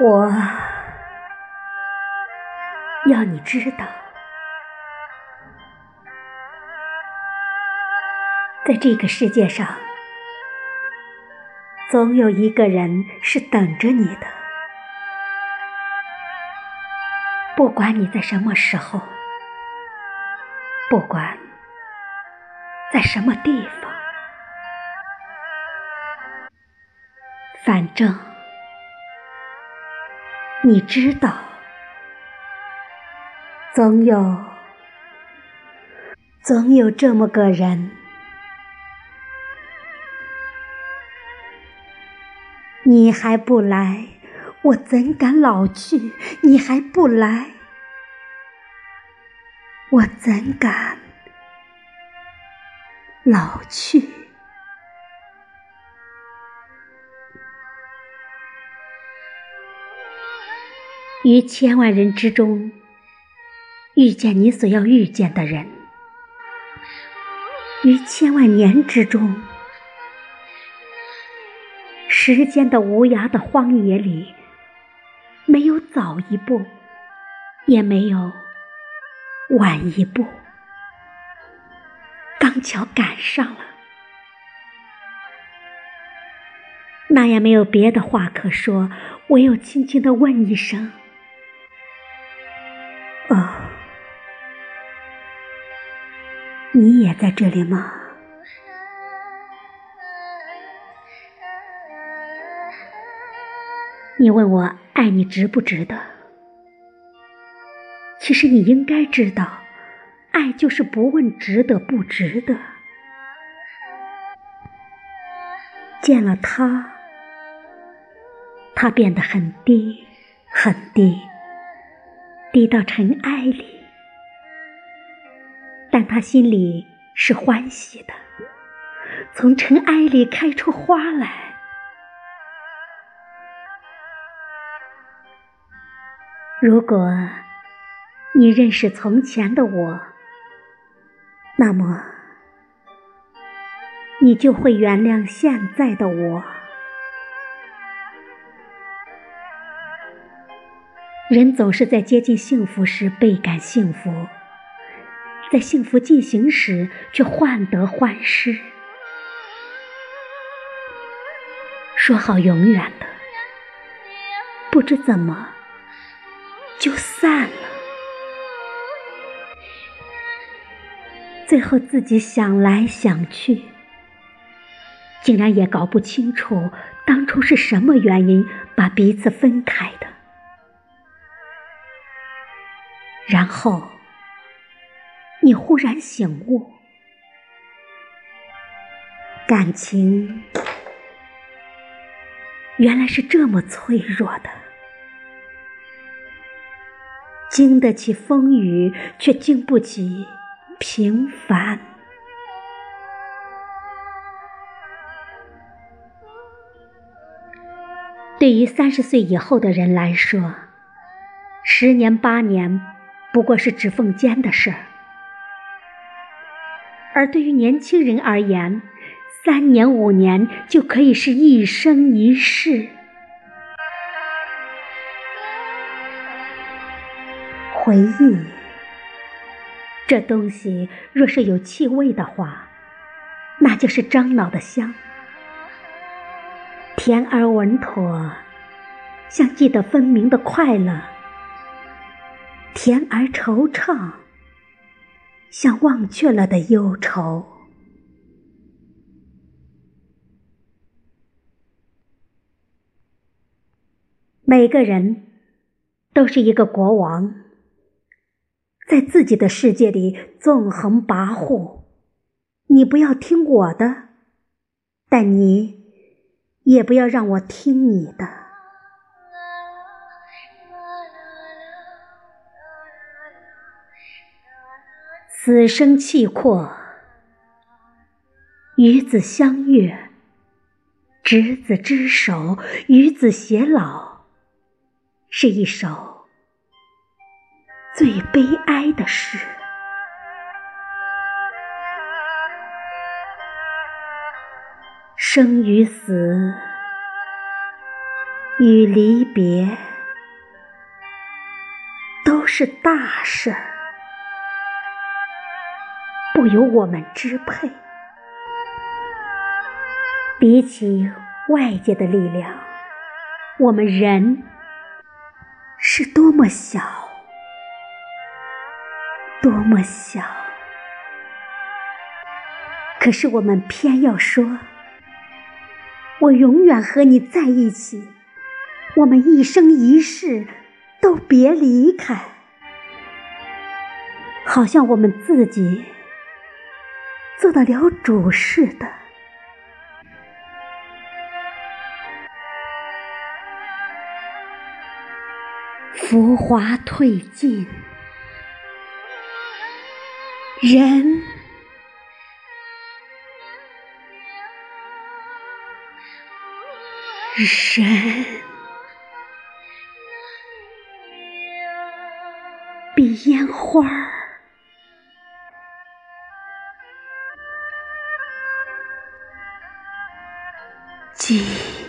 我要你知道，在这个世界上，总有一个人是等着你的。不管你在什么时候，不管在什么地方，反正。你知道，总有，总有这么个人。你还不来，我怎敢老去？你还不来，我怎敢老去？于千万人之中，遇见你所要遇见的人；于千万年之中，时间的无涯的荒野里，没有早一步，也没有晚一步，刚巧赶上了，那也没有别的话可说，唯有轻轻的问一声。哦，你也在这里吗？你问我爱你值不值得？其实你应该知道，爱就是不问值得不值得。见了他，他变得很低，很低。低到尘埃里，但他心里是欢喜的，从尘埃里开出花来。如果你认识从前的我，那么你就会原谅现在的我。人总是在接近幸福时倍感幸福，在幸福进行时却患得患失。说好永远的，不知怎么就散了。最后自己想来想去，竟然也搞不清楚当初是什么原因把彼此分开的。然后，你忽然醒悟，感情原来是这么脆弱的，经得起风雨，却经不起平凡。对于三十岁以后的人来说，十年八年。不过是指缝间的事儿，而对于年轻人而言，三年五年就可以是一生一世。回忆这东西，若是有气味的话，那就是樟脑的香，甜而稳妥，像记得分明的快乐。甜而惆怅，像忘却了的忧愁。每个人都是一个国王，在自己的世界里纵横跋扈。你不要听我的，但你也不要让我听你的。此生契阔，与子相悦，执子之手，与子偕老，是一首最悲哀的诗。生与死，与离别。都是大事儿，不由我们支配。比起外界的力量，我们人是多么小，多么小。可是我们偏要说：“我永远和你在一起，我们一生一世都别离开。”好像我们自己做得了主似的。浮华褪尽，人人比烟花记忆。